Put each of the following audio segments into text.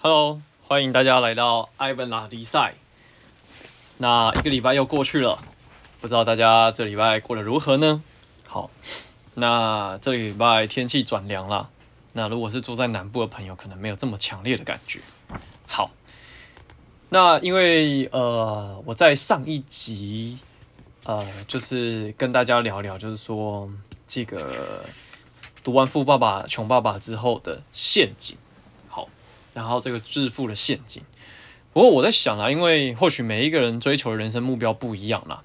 Hello，欢迎大家来到艾文拉迪赛。那一个礼拜又过去了，不知道大家这礼拜过得如何呢？好，那这礼拜天气转凉了。那如果是住在南部的朋友，可能没有这么强烈的感觉。好，那因为呃，我在上一集呃，就是跟大家聊聊，就是说这个读完《富爸爸穷爸爸》之后的陷阱。然后这个致富的陷阱，不过我在想啊，因为或许每一个人追求的人生目标不一样啦，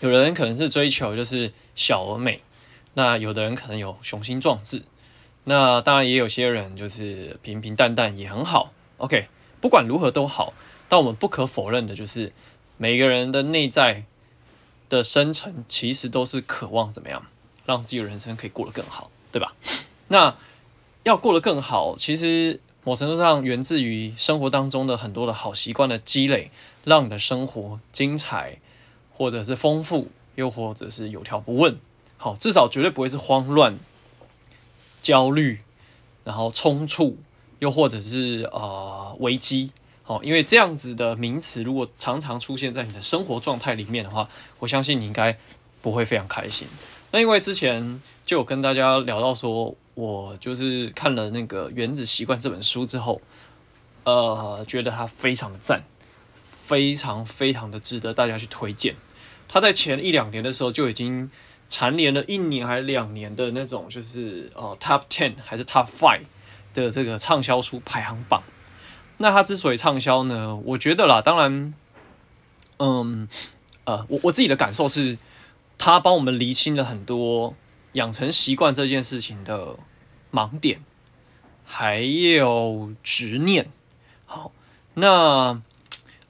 有的人可能是追求就是小而美，那有的人可能有雄心壮志，那当然也有些人就是平平淡淡也很好。OK，不管如何都好，但我们不可否认的就是每个人的内在的深层其实都是渴望怎么样让自己的人生可以过得更好，对吧？那要过得更好，其实。某程度上源自于生活当中的很多的好习惯的积累，让你的生活精彩，或者是丰富，又或者是有条不紊。好，至少绝对不会是慌乱、焦虑，然后冲突，又或者是呃危机。好，因为这样子的名词如果常常出现在你的生活状态里面的话，我相信你应该不会非常开心。那因为之前就有跟大家聊到说。我就是看了那个《原子习惯》这本书之后，呃，觉得它非常的赞，非常非常的值得大家去推荐。它在前一两年的时候就已经蝉联了一年还是两年的那种，就是呃 Top Ten 还是 Top Five 的这个畅销书排行榜。那它之所以畅销呢，我觉得啦，当然，嗯，呃，我我自己的感受是，它帮我们厘清了很多。养成习惯这件事情的盲点，还有执念。好，那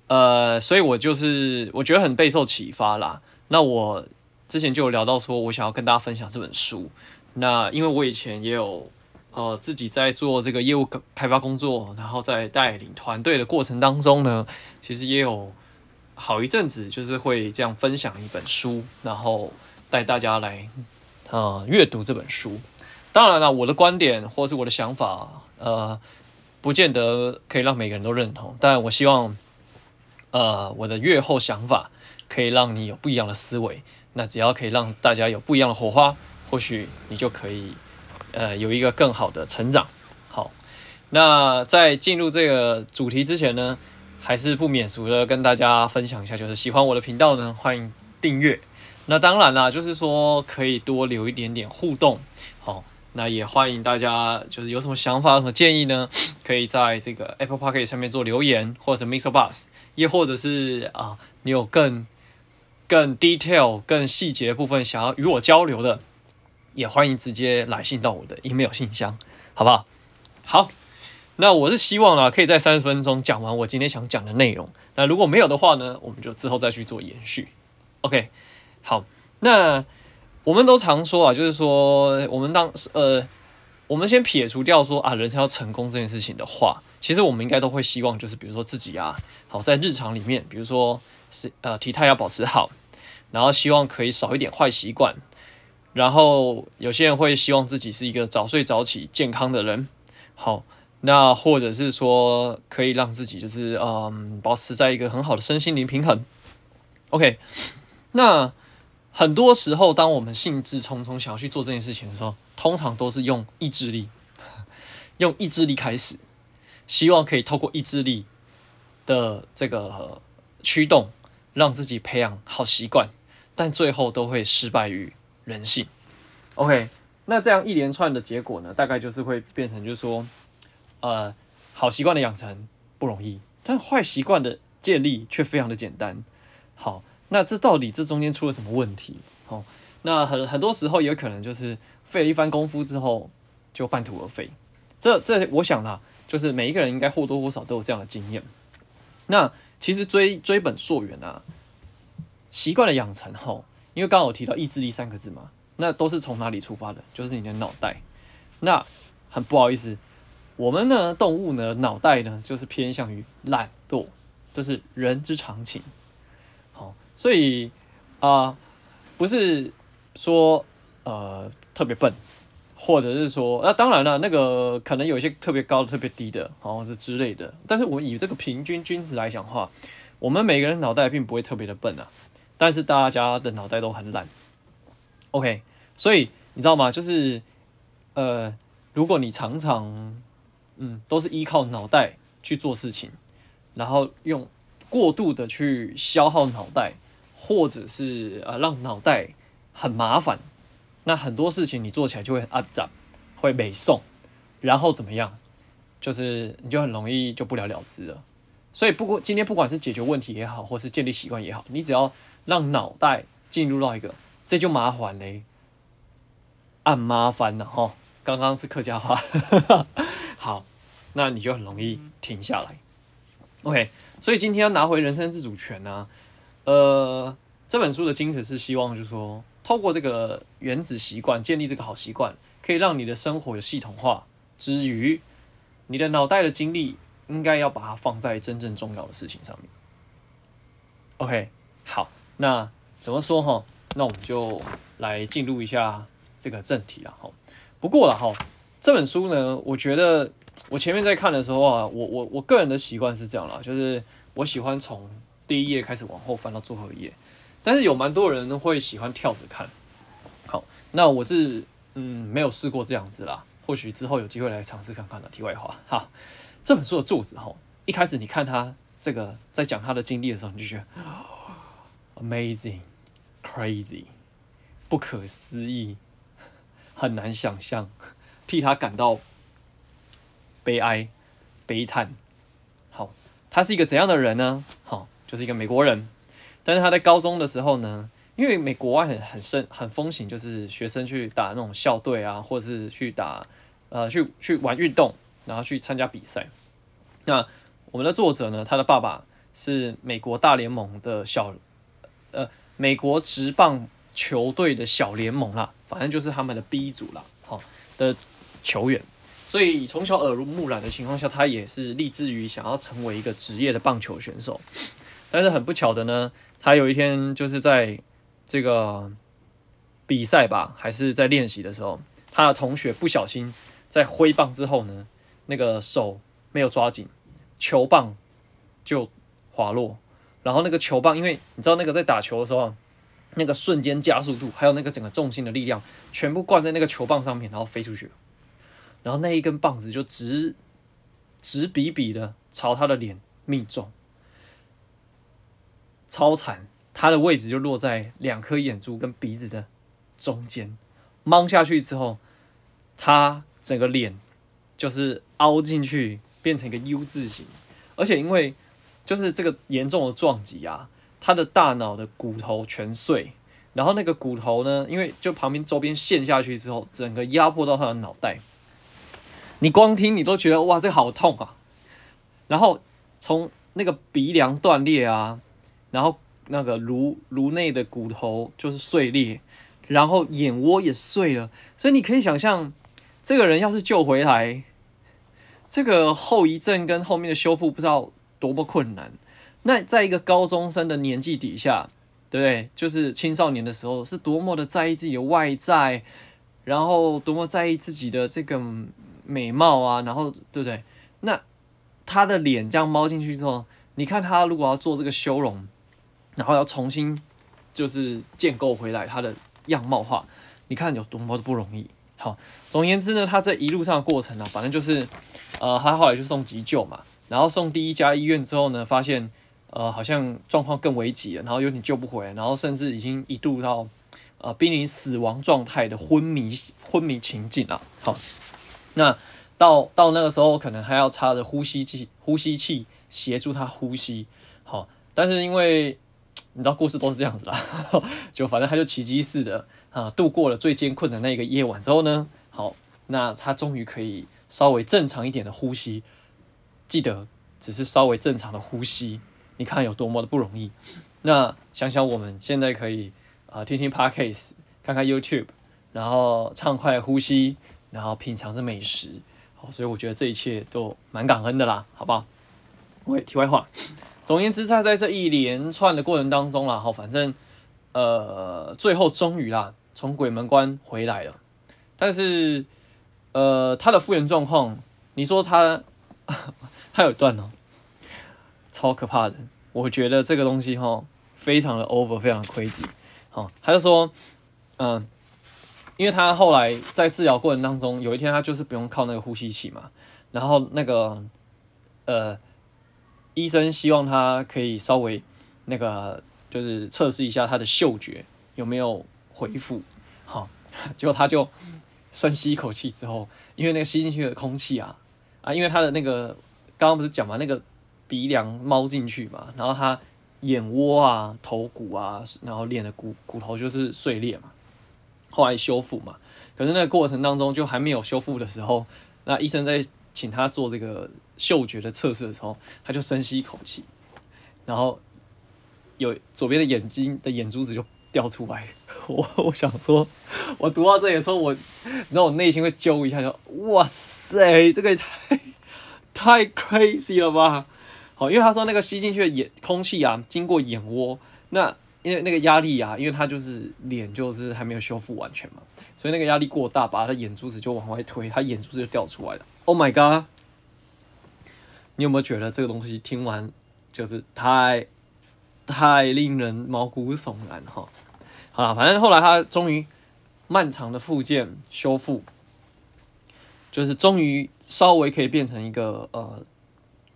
呃，所以我就是我觉得很备受启发啦。那我之前就有聊到说，我想要跟大家分享这本书。那因为我以前也有呃自己在做这个业务开发工作，然后在带领团队的过程当中呢，其实也有好一阵子就是会这样分享一本书，然后带大家来。呃，阅读这本书，当然了，我的观点或是我的想法，呃，不见得可以让每个人都认同。但我希望，呃，我的阅后想法可以让你有不一样的思维。那只要可以让大家有不一样的火花，或许你就可以，呃，有一个更好的成长。好，那在进入这个主题之前呢，还是不免俗的跟大家分享一下，就是喜欢我的频道呢，欢迎订阅。那当然啦，就是说可以多留一点点互动，好，那也欢迎大家，就是有什么想法、有什么建议呢？可以在这个 Apple Podcast 上面做留言，或者 MixerBox，也或者是啊，你有更更 detail、更细节部分想要与我交流的，也欢迎直接来信到我的 email 信箱，好不好？好，那我是希望啦，可以在三十分钟讲完我今天想讲的内容。那如果没有的话呢，我们就之后再去做延续。OK。好，那我们都常说啊，就是说，我们当呃，我们先撇除掉说啊，人生要成功这件事情的话，其实我们应该都会希望，就是比如说自己啊，好在日常里面，比如说是呃体态要保持好，然后希望可以少一点坏习惯，然后有些人会希望自己是一个早睡早起健康的人，好，那或者是说可以让自己就是嗯保持在一个很好的身心灵平衡，OK，那。很多时候，当我们兴致冲冲想要去做这件事情的时候，通常都是用意志力，用意志力开始，希望可以透过意志力的这个驱动，让自己培养好习惯，但最后都会失败于人性。OK，那这样一连串的结果呢，大概就是会变成，就是说，呃，好习惯的养成不容易，但坏习惯的建立却非常的简单。好。那这到底这中间出了什么问题？哦，那很很多时候也可能就是费了一番功夫之后就半途而废。这这我想啦，就是每一个人应该或多或少都有这样的经验。那其实追追本溯源啊，习惯的养成哈，因为刚刚有提到意志力三个字嘛，那都是从哪里出发的？就是你的脑袋。那很不好意思，我们呢动物呢脑袋呢就是偏向于懒惰，这是人之常情。所以啊、不是说呃特别笨，或者是说，那当然了，那个可能有一些特别高的、特别低的，哦，这之类的。但是我以这个平均均值来讲话，我们每个人脑袋并不会特别的笨啊，但是大家的脑袋都很懒。OK，所以你知道吗？就是呃，如果你常常嗯都是依靠脑袋去做事情，然后用过度的去消耗脑袋，或者是呃让脑袋很麻烦，那很多事情你做起来就会很肮脏，会没送，然后怎么样？就是你就很容易就不了了之了。所以，不过今天不管是解决问题也好，或是建立习惯也好，你只要让脑袋进入到一个，这就麻烦嘞，按麻烦了哈。刚刚是客家话，好，那你就很容易停下来。OK，所以今天要拿回人生自主权呢、呃，这本书的精神是希望就是说，透过这个原子习惯建立这个好习惯，可以让你的生活有系统化之余，你的脑袋的精力。应该要把它放在真正重要的事情上面。OK，好，那怎么说哈？那我们就来进入一下这个正题了哈。不过了哈，这本书呢，我觉得我前面在看的时候啊，我我我个人的习惯是这样啦，就是我喜欢从第一页开始往后翻到最后一页，但是有蛮多人会喜欢跳着看。好，那我是嗯没有试过这样子啦，或许之后有机会来尝试看看的。题外话，哈。这本书的作者哈，一开始你看他这个在讲他的经历的时候，你就觉得 amazing、crazy、不可思议，很难想象，替他感到悲哀、悲叹。好，他是一个怎样的人呢？就是一个美国人，但是他在高中的时候呢，因为美国外很很盛很风行，就是学生去打那种校队啊，或者是去打呃去去玩运动。然后去参加比赛。那我们的作者呢？他的爸爸是美国大联盟的小，呃，美国职棒球队的小联盟啦，反正就是他们的 B 组啦，好，的球员。所以从小耳濡目染的情况下，他也是立志于想要成为一个职业的棒球选手。但是很不巧的呢，他有一天就是在这个比赛吧，还是在练习的时候，他的同学不小心在挥棒之后呢，那个手没有抓紧，球棒就滑落，然后那个球棒，因为你知道那个在打球的时候，那个瞬间加速度，还有那个整个重心的力量，全部灌在那个球棒上面，然后飞出去，然后那一根棒子就直直笔笔的朝他的脸命中，超惨，他的位置就落在两颗眼珠跟鼻子的中间，蒙下去之后，他整个脸。就是凹进去变成一个 U 字形，而且因为就是这个严重的撞击啊，他的大脑的骨头全碎，然后那个骨头呢，因为就旁边周边陷下去之后，整个压迫到他的脑袋，你光听你都觉得哇，这个好痛啊！然后从那个鼻梁断裂啊，然后那个颅颅内的骨头就是碎裂，然后眼窝也碎了，所以你可以想象。这个人要是救回来，这个后遗症跟后面的修复不知道多么困难。那在一个高中生的年纪底下，对不对？就是青少年的时候，是多么的在意自己的外在，然后多么在意自己的这个美貌啊，然后对不对？那他的脸这样猫进去之后，你看他如果要做这个修容，然后要重新就是建构回来他的样貌化，你看有多么的不容易。好，总而言之呢，他这一路上的过程呢、反正就是，呃，他后来就送急救嘛，然后送第一家医院之后呢，发现，呃，好像状况更危急了，然后有点救不回来，然后甚至已经一度到，呃，濒临死亡状态的昏迷昏迷情境了。好，那到到那个时候，可能还要插着呼吸器呼吸器协助他呼吸。好，但是因为你知道故事都是这样子啦，就反正他就奇迹似的。啊，度过了最艰困的那个夜晚之后呢，好，那他终于可以稍微正常一点的呼吸。记得只是稍微正常的呼吸，你看有多么的不容易。那想想我们现在可以啊、听听 Podcast，看看 YouTube，然后畅快呼吸，然后品尝着美食。好，所以我觉得这一切都蛮感恩的啦，好不好？喂，题外话，总言之，在在这一连串的过程当中啦，好，反正呃，最后终于啦。从鬼门关回来了，但是呃，他的复原状况，你说他，他有断哦，超可怕的。我觉得这个东西哈，非常的 over，非常的 crazy。好，他就说，嗯，因为他后来在治疗过程当中，有一天他就是不用靠那个呼吸器嘛，然后那个，呃，医生希望他可以稍微那个，就是测试一下他的嗅觉有没有恢复。好，结果他就。深吸一口气之后，因为那个吸进去的空气啊啊，因为他的那个刚刚不是讲嘛，那个鼻梁猫进去嘛，然后他眼窝啊、头骨啊，然后练的骨骨头就是碎裂嘛，后来修复嘛。可是那个过程当中就还没有修复的时候，那医生在请他做这个嗅觉的测试的时候，他就深吸一口气，然后有左边的眼睛的眼珠子就掉出来。我我想说，我读到这里的时候，我，你知道我内心会揪一下，就哇塞，这个也太太 crazy 了吧？好，因为他说那个吸进去的眼空气啊，经过眼窝，那因为那个压力啊，因为他就是脸就是还没有修复完全嘛，所以那个压力过大，把他眼珠子就往外推，他眼珠子就掉出来了。Oh my god！你有没有觉得这个东西听完就是太太令人毛骨悚然哈？好了，反正后来他终于漫长的复健修复，就是终于稍微可以变成一个呃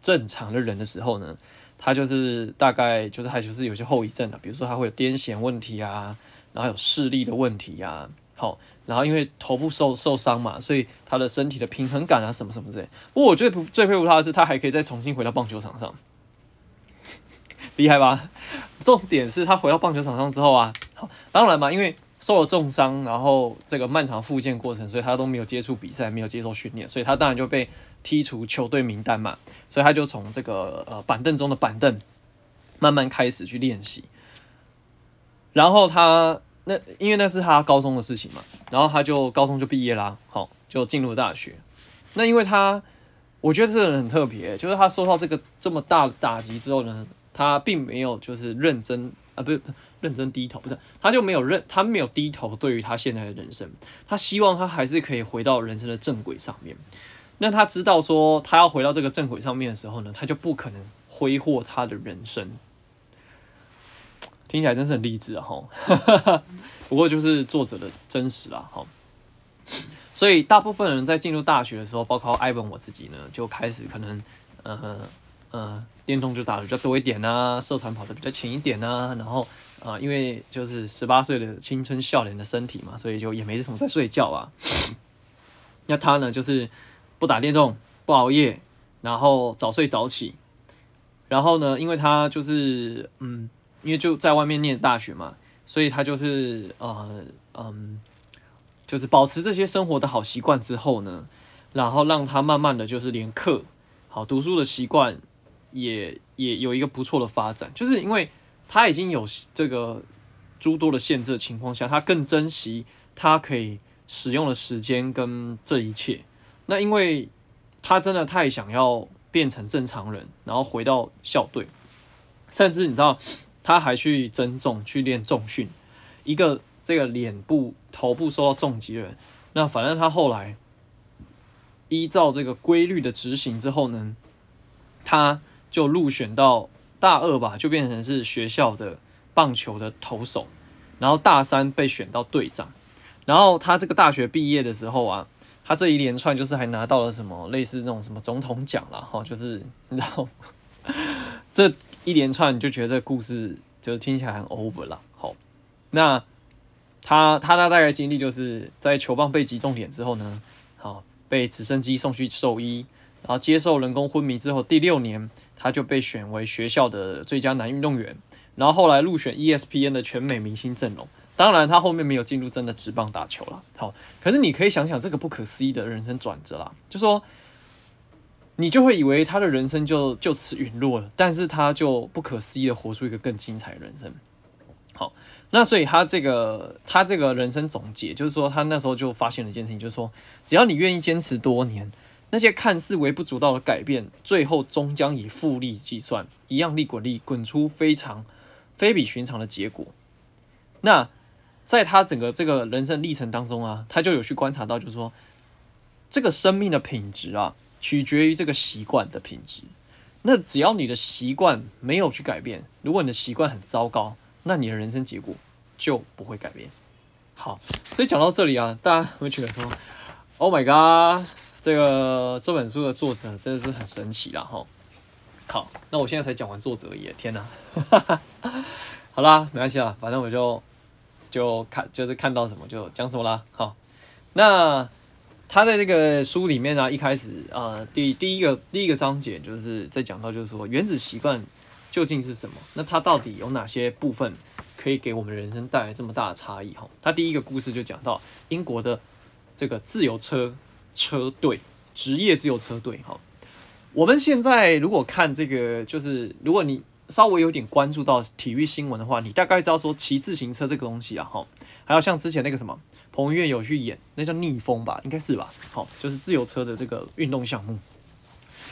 正常的人的时候呢，他就是大概就是还就是有些后遗症的，比如说他会有癫痫问题啊，然后有视力的问题啊，好，然后因为头部受受伤嘛，所以他的身体的平衡感啊什么什么之类。不过我最最佩服他的是，他还可以再重新回到棒球场上，厉害吧？重点是他回到棒球场上之后啊。好，当然嘛，因为受了重伤，然后这个漫长复健过程，所以他都没有接触比赛，没有接受训练，所以他当然就被踢出球队名单嘛。所以他就从这个呃板凳中的板凳慢慢开始去练习。然后他那因为那是他高中的事情嘛，然后他就高中就毕业啦，好，就进入大学。那因为他我觉得这个人很特别，就是他受到这个这么大的打击之后呢，他并没有就是认真啊，不是。认真低头，不是，他就没有认，他没有低头。对于他现在的人生，他希望他还是可以回到人生的正轨上面。那他知道说，他要回到这个正轨上面的时候呢，他就不可能挥霍他的人生。听起来真是很励志啊！哈，不过就是作者的真实啦，哈。所以大部分人在进入大学的时候，包括艾文我自己呢，就开始可能，呃呃，电动就打得比较多一点啊，社团跑得比较勤一点啊，然后。啊，因为就是十八岁的青春少年的身体嘛，所以就也没什么在睡觉啊。那他呢，就是不打电动，不熬夜，然后早睡早起。然后呢，因为他就是嗯，因为就在外面念大学嘛，所以他就是呃嗯，就是保持这些生活的好习惯之后呢，然后让他慢慢的就是连课好读书的习惯也也有一个不错的发展，就是因为。他已经有这个诸多的限制的情况下，他更珍惜他可以使用的时间跟这一切。那因为他真的太想要变成正常人，然后回到校队，甚至你知道他还去增重去练重训。一个这个脸部头部受到重击的人，那反正他后来依照这个规律的执行之后呢，他就入选到。大二吧，就变成是学校的棒球的投手，然后大三被选到队长，然后他这个大学毕业的时候啊，他这一连串就是还拿到了什么类似那种什么总统奖了，哈，就是你知道，这一连串你就觉得这故事就听起来很 over 了，好，那他他大概经历就是在球棒被击中脸之后呢，好，被直升机送去兽医，然后接受人工昏迷之后第六年。他就被选为学校的最佳男运动员，然后后来入选 ESPN 的全美明星阵容。当然，他后面没有进入真的职棒打球了。好，可是你可以想想这个不可思议的人生转折啦，就说你就会以为他的人生就就此陨落了，但是他就不可思议的活出一个更精彩的人生。好，那所以他这个他这个人生总结就是说，他那时候就发现了一件事情，就是说，只要你愿意坚持多年。那些看似微不足道的改变，最后终将以复利计算，一样利滚利，滚出非常非比寻常的结果。那在他整个这个人生历程当中啊，他就有去观察到，就是说，这个生命的品质啊，取决于这个习惯的品质。那只要你的习惯没有去改变，如果你的习惯很糟糕，那你的人生结果就不会改变。好，所以讲到这里啊，大家会觉得说：“Oh my god，这个这本书的作者真的是很神奇啦！”哈，好，那我现在才讲完作者而已，天哪！好啦，没关系啦，反正我就就看就是看到什么就讲什么啦。好，那。他在这个书里面呢、啊，一开始啊、呃，第第一个第一个章节就是在讲到，就是说原子习惯究竟是什么？那它到底有哪些部分可以给我们人生带来这么大的差异？哈，他第一个故事就讲到英国的这个自由车车队，职业自由车队。哈，我们现在如果看这个，就是如果你稍微有点关注到体育新闻的话，你大概知道说骑自行车这个东西啊，哈，还有像之前那个什么。彭于晏有去演，那叫逆风吧，应该是吧？好，就是自由车的这个运动项目。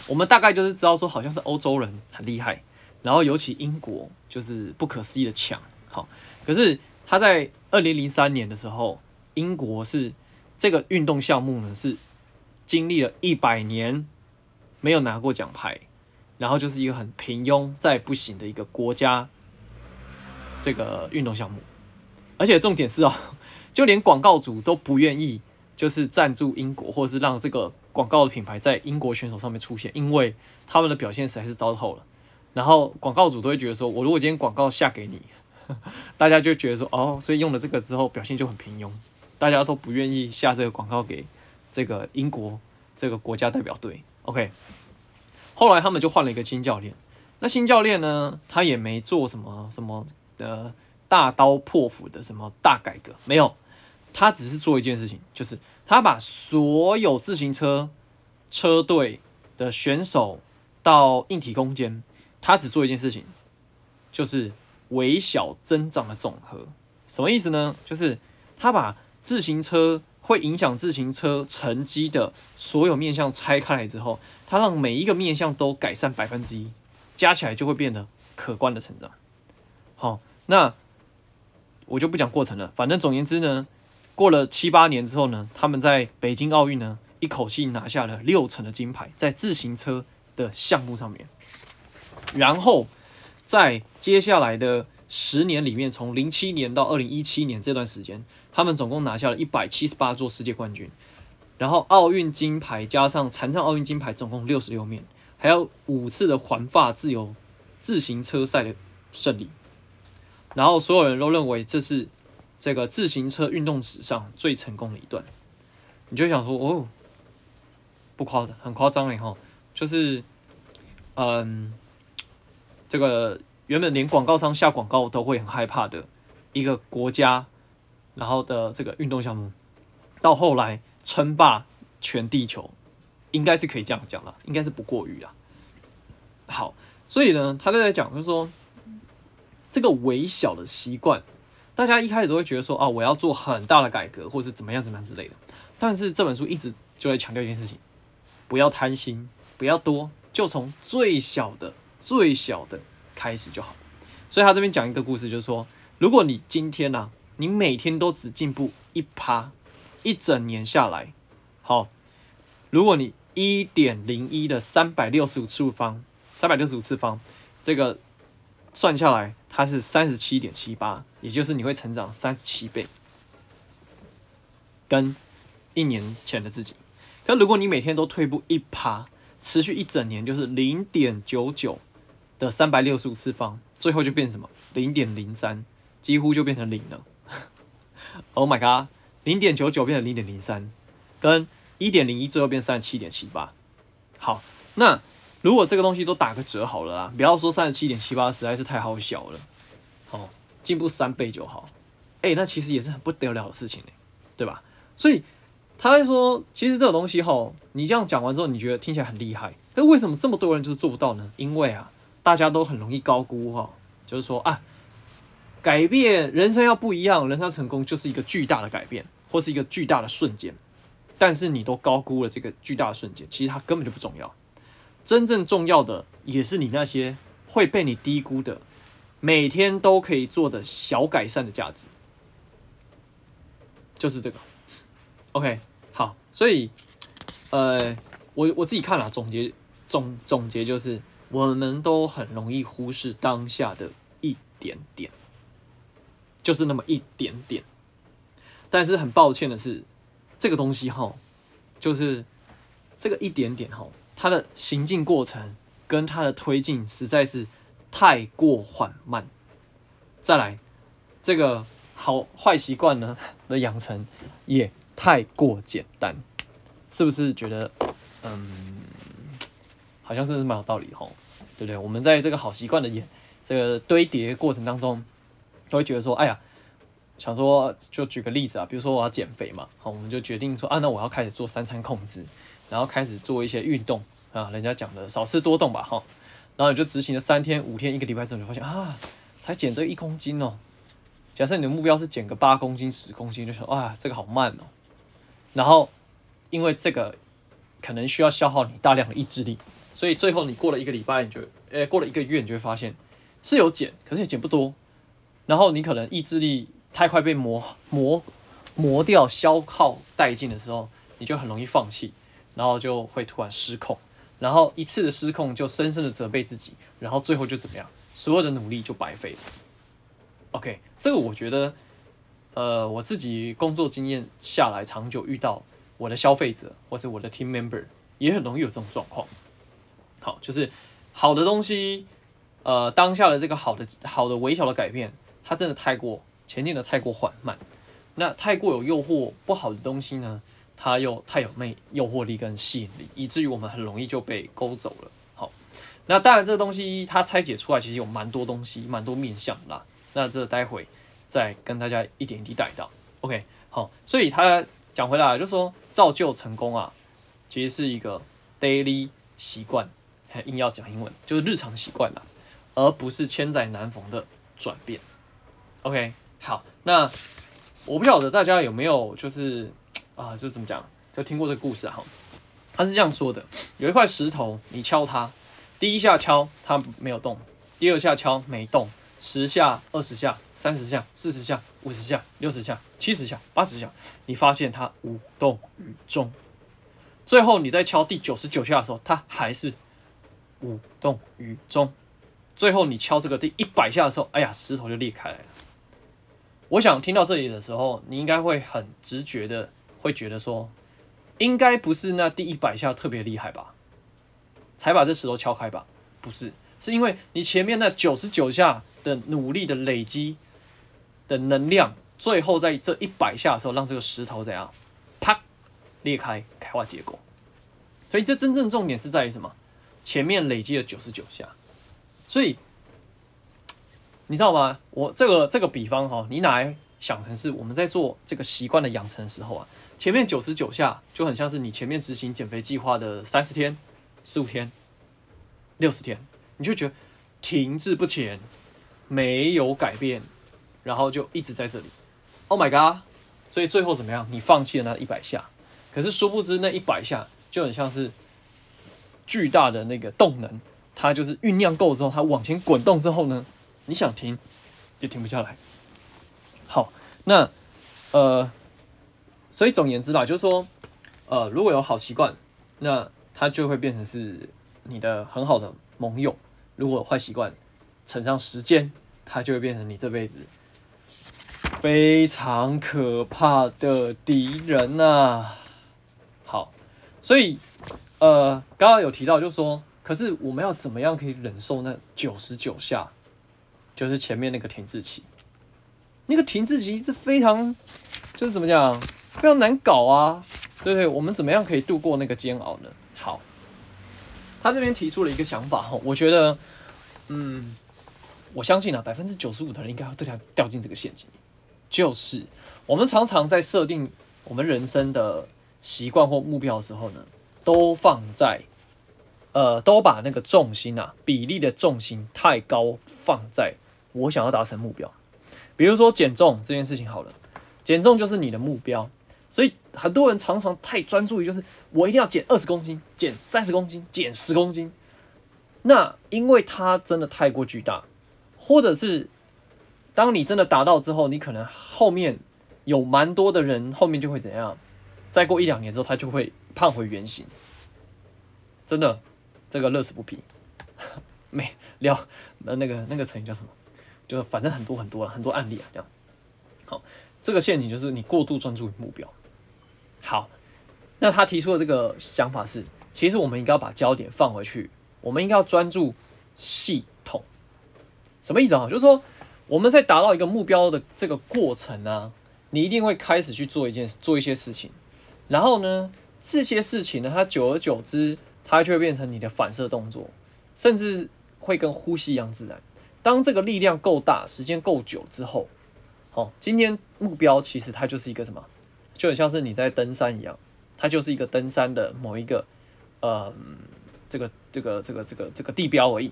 我们大概就是知道说，好像是欧洲人很厉害，然后尤其英国就是不可思议的强。好，可是他在二零零三年的时候，英国是这个运动项目呢，是经历了一百年没有拿过奖牌，然后就是一个很平庸再不行的一个国家，这个运动项目。而且重点是哦。就连广告主都不愿意，就是赞助英国，或是让这个广告的品牌在英国选手上面出现，因为他们的表现实在是糟透了。然后广告主都会觉得说，我如果今天广告下给你，大家就觉得说，哦，所以用了这个之后表现就很平庸，大家都不愿意下这个广告给这个英国这个国家代表队。OK，后来他们就换了一个新教练，那新教练呢，他也没做什么什么的大刀破斧的什么大改革，没有。他只是做一件事情，就是他把所有自行车车队的选手到硬体空间，他只做一件事情，就是微小增长的总和。什么意思呢？就是他把自行车会影响自行车成绩的所有面向拆开来之后，他让每一个面向都改善百分之一，加起来就会变得可观的成长。好，那我就不讲过程了，反正总言之呢。过了七八年之后呢，他们在北京奥运呢，一口气拿下了六成的金牌，在自行车的项目上面。然后在接下来的十年里面，从零七年到二零一七年这段时间，他们总共拿下了一百七十八座世界冠军。然后奥运金牌加上残障奥运金牌，总共六十六面，还有五次的环法自由自行车赛的胜利。然后所有人都认为这是。这个自行车运动史上最成功的一段，你就想说哦，不夸张，很夸张哎哈，就是，嗯，这个原本连广告商下广告都会很害怕的一个国家，然后的这个运动项目，到后来称霸全地球，应该是可以这样讲了，应该是不过于啦。好，所以呢，他就在讲，就是说这个微小的习惯。大家一开始都会觉得说啊，我要做很大的改革，或是怎么样怎么样之类的。但是这本书一直就在强调一件事情：不要贪心，不要多，就从最小的、最小的开始就好。所以他这边讲一个故事，就是说，如果你今天呢、啊，你每天都只进步一趴，一整年下来，好，如果你一点零一的三百六十五次方，三百六十五次方，这个算下来。它是三十七点七八，也就是你会成长三十七倍，跟一年前的自己。可如果你每天都退步一趴，持续一整年，就是零点九九的三百六十五次方，最后就变成什么？零点零三，几乎就变成零了。Oh my god，零点九九变成零点零三，跟一点零一最后变三十七点七八。好，那。如果这个东西都打个折好了啦，不要说三十七点七八，实在是太好小了。进步三倍就好。哎、那其实也是很不得了的事情呢，对吧？所以他在说，其实这个东西哈，你这样讲完之后，你觉得听起来很厉害，但为什么这么多人就是做不到呢？因为啊，大家都很容易高估哈，就是说啊，改变人生要不一样，人生成功就是一个巨大的改变，或是一个巨大的瞬间。但是你都高估了这个巨大的瞬间，其实它根本就不重要。真正重要的也是你那些会被你低估的，每天都可以做的小改善的价值，就是这个。OK，好，所以呃，我我自己看了总结总总结就是，我们都很容易忽视当下的一点点，就是那么一点点。但是很抱歉的是，这个东西哈，就是这个一点点哈，它的行进过程跟它的推进实在是太过缓慢。再来，这个好坏习惯呢的养成也太过简单。是不是觉得，嗯，好像是蛮有道理吼，对不对？我们在这个好习惯的演这个堆叠过程当中，都会觉得说，哎呀，想说就举个例子啊，比如说我要减肥嘛，好，我们就决定说，啊，那我要开始做三餐控制，然后开始做一些运动啊，人家讲的少吃多动吧，哈，然后你就执行了三天、五天、一个礼拜之后，你就发现啊，才减这一公斤哦。假设你的目标是减个八公斤、十公斤，就想，啊，这个好慢哦，然后。因为这个可能需要消耗你大量的意志力，所以最后你过了一个礼拜，你就，诶，过了一个月，你就会发现是有减，可是也减不多。然后你可能意志力太快被磨磨磨掉、消耗殆尽的时候，你就很容易放弃，然后就会突然失控，然后一次的失控就深深的责备自己，然后最后就怎么样？所有的努力就白费了。OK，这个我觉得，呃，我自己工作经验下来，长久遇到。我的消费者或是我的 team member 也很容易有这种状况。好，就是好的东西，呃，当下的这个好的好的微小的改变，它真的太过前进的太过缓慢，那太过有诱惑，不好的东西呢，它又太有魅诱惑力跟吸引力，以至于我们很容易就被勾走了。好，那当然这个东西它拆解出来其实有蛮多东西，蛮多面向啦。那这待会再跟大家一点一滴带到。OK，好，所以他。讲回来，就是说造就成功啊，其实是一个 daily 习惯，还硬要讲英文，就是日常习惯啦，而不是千载难逢的转变。OK，好，那我不晓得大家有没有就是啊，就怎么讲，就听过这个故事哈。他是这样说的：有一块石头，你敲它，第一下敲它没有动，第二下敲没动。十下、二十下、三十下、四十下、五十下、六十下、七十下、八十下，你发现它无动于衷。最后你在敲第九十九下的时候，它还是无动于衷。最后你敲这个第一百下的时候，哎呀，石头就裂开来了。我想听到这里的时候，你应该会很直觉的会觉得说，应该不是那第一百下特别厉害吧，才把这石头敲开吧？不是，是因为你前面那九十九下。的努力的累积的能量，最后在这一百下的时候，让这个石头怎样，啪裂开，开花结果。所以这真正重点是在于什么？前面累积了九十九下，所以你知道吗？我这个这个比方哈，你拿来想成是我们在做这个习惯的养成时候啊，前面九十九下就很像是你前面执行减肥计划的三十天、十五天、六十天，你就觉得停滞不前。没有改变，然后就一直在这里。Oh my god！所以最后怎么样？你放弃了那一百下，可是殊不知那一百下就很像是巨大的那个动能，它就是酝酿够之后，它往前滚动之后呢，你想停也停不下来。好，那呃，所以总言之啦，就是说，呃，如果有好习惯，那它就会变成是你的很好的盟友；如果坏习惯，乘上时间，它就会变成你这辈子非常可怕的敌人呐、好，所以呃，刚刚有提到，就是说，可是我们要怎么样可以忍受那九十九下，就是前面那个停滞期，那个停滞期是非常，就是怎么讲，非常难搞啊，对不对？我们怎么样可以度过那个煎熬呢？好，他这边提出了一个想法哈，我觉得，嗯。我相信啊，百分之九十五的人应该会掉掉进这个陷阱，就是我们常常在设定我们人生的习惯或目标的时候呢，都放在呃，都把那个重心啊，比例的重心太高，放在我想要达成目标。比如说减重这件事情好了，减重就是你的目标，所以很多人常常太专注于就是我一定要减二十公斤、减三十公斤、减十公斤，那因为它真的太过巨大。或者是，当你真的达到之后，你可能后面有蛮多的人后面就会怎样，再过一两年之后，他就会胖回原形。真的，这个乐此不疲。没聊那那个那个成语叫什么？就是反正很多很多了，很多案例啊，这样。好，这个陷阱就是你过度专注于目标。好，那他提出的这个想法是，其实我们应该要把焦点放回去，我们应该要专注系统。什么意思啊？就是说我们在达到一个目标的这个过程呢，你一定会开始去做一件做一些事情，然后呢，这些事情呢，它久而久之，它就会变成你的反射动作，甚至会跟呼吸一样自然。当这个力量够大，时间够久之后，哦，今天目标其实它就是一个什么？就很像是你在登山一样，它就是一个登山的某一个，呃，这个这个这个这个这个地标而已。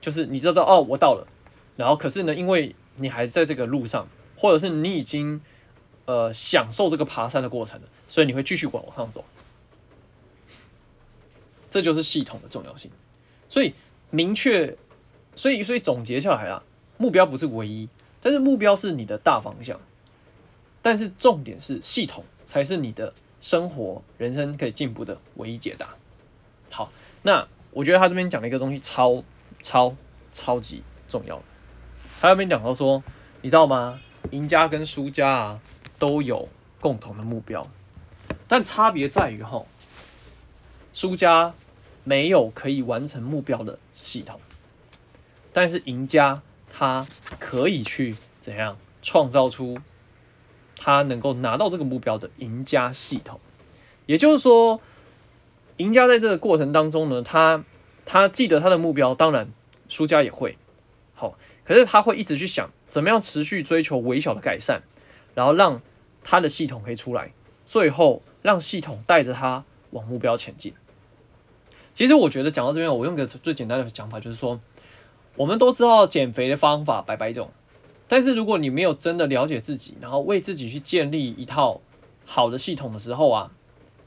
就是你知道哦，我到了，然后可是呢，因为你还在这个路上，或者是你已经呃享受这个爬山的过程了，所以你会继续往往上走。这就是系统的重要性。所以明确，所以所以总结下来啊，目标不是唯一，但是目标是你的大方向。但是重点是，系统才是你的生活、人生可以进步的唯一解答。好，那我觉得他这边讲的一个东西超超超级重要。他那边讲到说，你知道吗？赢家跟输家啊都有共同的目标，但差别在于哈，输家没有可以完成目标的系统，但是赢家他可以去怎样创造出。他能够拿到这个目标的赢家系统，也就是说，赢家在这个过程当中呢，他他记得他的目标，当然输家也会好，可是他会一直去想怎么样持续追求微小的改善，然后让他的系统可以出来，最后让系统带着他往目标前进。其实我觉得讲到这边，我用个最简单的讲法，就是说，我们都知道减肥的方法百百种。但是如果你没有真的了解自己，然后为自己去建立一套好的系统的时候啊，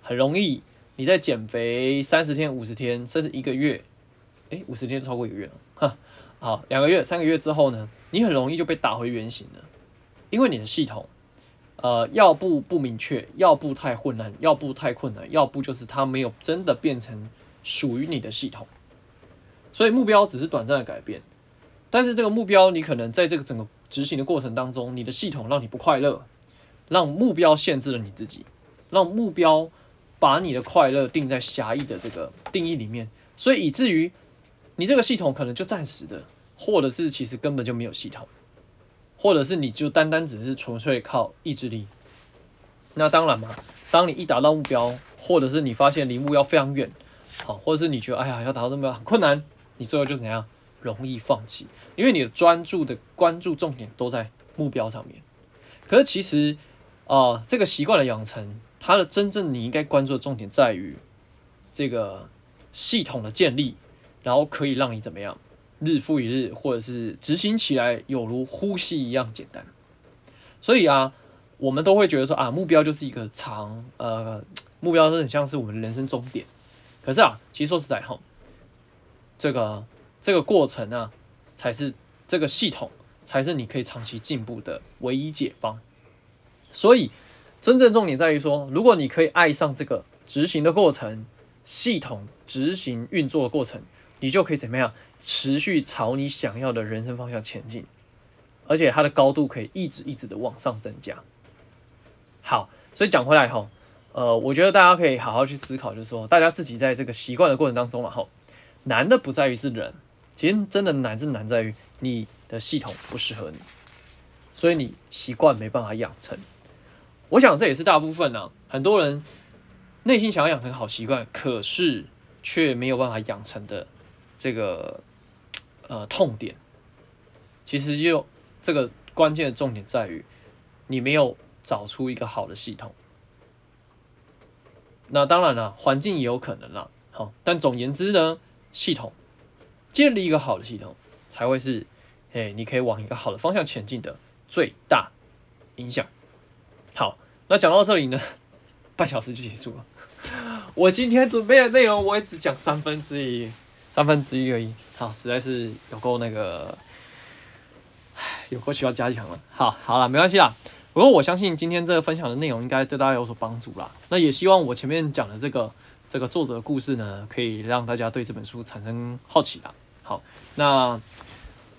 很容易你在减肥三十天、五十天，甚至一个月，诶，五十天超过一个月了，哈，好，两个月、三个月之后呢，你很容易就被打回原形了，因为你的系统，呃，要不不明确，要不太混乱，要不太困难，要不就是它没有真的变成属于你的系统，所以目标只是短暂的改变，但是这个目标你可能在这个整个。执行的过程当中，你的系统让你不快乐，让目标限制了你自己，让目标把你的快乐定在狭义的这个定义里面，所以以至于你这个系统可能就暂时的，或者是其实根本就没有系统，或者是你就单单只是纯粹靠意志力。那当然嘛，当你一达到目标，或者是你发现离目标非常远，好，或者是你觉得哎呀要达到目标很困难，你最后就怎样？容易放弃，因为你的专注的关注重点都在目标上面。可是其实，啊、这个习惯的养成，它的真正你应该关注的重点在于这个系统的建立，然后可以让你怎么样，日复一日，或者是执行起来有如呼吸一样简单。所以啊，我们都会觉得说啊，目标就是一个长，呃，目标是很像是我们人生终点。可是啊，其实说实在哈，这个。这个过程啊，才是这个系统，才是你可以长期进步的唯一解方。所以，真正重点在于说，如果你可以爱上这个执行的过程，系统执行运作的过程，你就可以怎么样持续朝你想要的人生方向前进，而且它的高度可以一直一直的往上增加。好，所以讲回来哈，呃，我觉得大家可以好好去思考，就是说，大家自己在这个习惯的过程当中，然后难的不在于是人。其实真的难是难在于你的系统不适合你，所以你习惯没办法养成。我想这也是大部分、啊，很多人内心想要养成好习惯，可是却没有办法养成的这个呃痛点。其实就这个关键的重点在于你没有找出一个好的系统。那当然了，环境也有可能啦。好，但总言之呢，系统。建立一个好的系统，才会是，哎，你可以往一个好的方向前进的最大影响。好，那讲到这里呢，半小时就结束了。我今天准备的内容，我也只讲三分之一，三分之一而已。好，实在是有够那个，唉，有够需要加强了。好，好了，没关系啦。不过我相信今天这个分享的内容应该对大家有所帮助啦。那也希望我前面讲的这个这个作者的故事呢，可以让大家对这本书产生好奇啦。好，那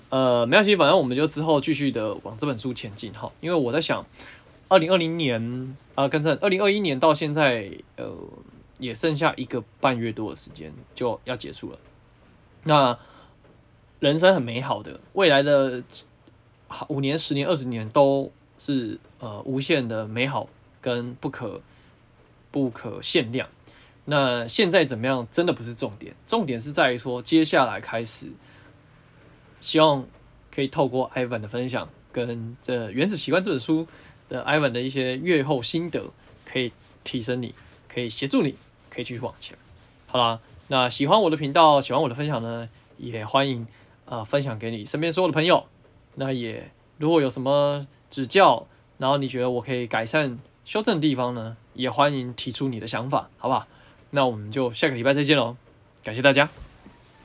呃没关系，反正我们就之后继续的往这本书前进哈。因为我在想，二零二零年啊，跟着二零二一年到现在，呃，也剩下一个半月多的时间就要结束了。那人生很美好的，未来的五年、十年、二十年都是呃无限的美好跟不可不可限量。那现在怎么样？真的不是重点，重点是在于说接下来开始，希望可以透过 Ivan 的分享，跟这《原子习惯》这本书的 Ivan 的一些阅后心得，可以提升你，可以协助你，可以继续往前。好啦，那喜欢我的频道，喜欢我的分享呢，也欢迎、呃、分享给你身边所有的朋友。那也如果有什么指教，然后你觉得我可以改善修正的地方呢，也欢迎提出你的想法，好不好？那我们就下个礼拜再见喽，感谢大家。